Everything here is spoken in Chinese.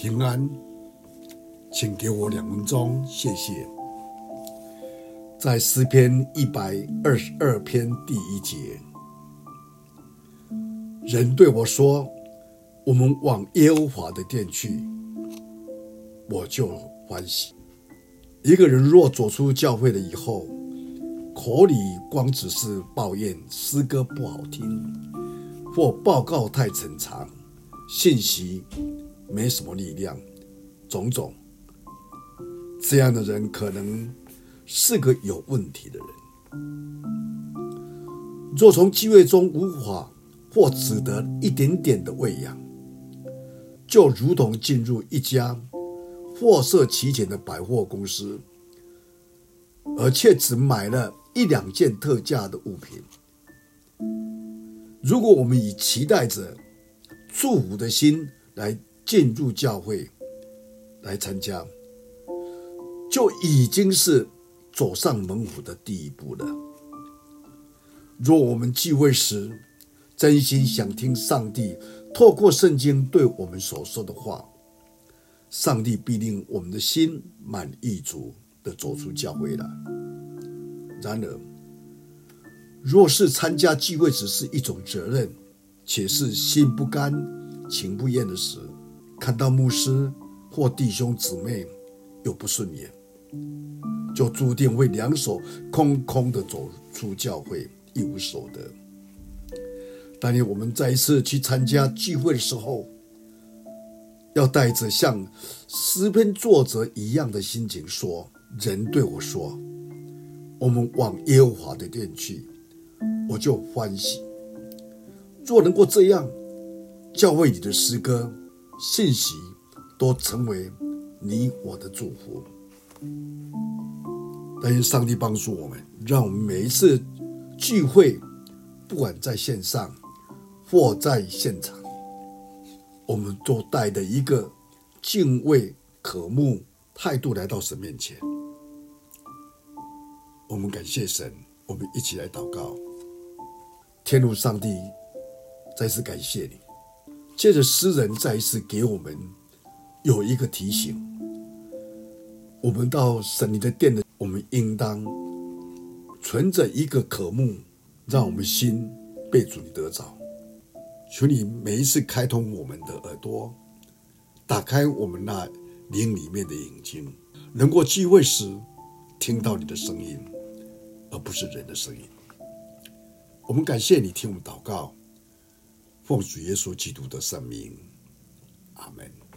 平安，请给我两分钟，谢谢。在诗篇一百二十二篇第一节，人对我说：“我们往耶和华的殿去。”我就欢喜。一个人若走出教会了以后，口里光只是抱怨诗歌不好听，或报告太冗长，信息没什么力量，种种，这样的人可能是个有问题的人。若从机会中无法或只得一点点的喂养，就如同进入一家货色齐全的百货公司，而却只买了一两件特价的物品。如果我们以期待着祝福的心来，进入教会来参加，就已经是走上蒙福的第一步了。若我们聚会时真心想听上帝透过圣经对我们所说的话，上帝必令我们的心满意足的走出教会来。然而，若是参加聚会只是一种责任，且是心不甘情不愿的时，看到牧师或弟兄姊妹又不顺眼，就注定会两手空空的走出教会，一无所得。当年我们再一次去参加聚会的时候，要带着像诗篇作者一样的心情说：“人对我说，我们往耶和华的殿去，我就欢喜。若能够这样，教会里的诗歌。”信息都成为你我的祝福。但愿上帝帮助我们，让我们每一次聚会，不管在线上或在现场，我们都带着一个敬畏、渴慕态度来到神面前。我们感谢神，我们一起来祷告。天父上帝，再次感谢你。借着诗人再一次给我们有一个提醒：我们到神你的殿的，我们应当存着一个渴慕，让我们心被主你得着。求你每一次开通我们的耳朵，打开我们那灵里面的眼睛，能够聚会时听到你的声音，而不是人的声音。我们感谢你听我们祷告。奉主耶稣基督的圣名，阿门。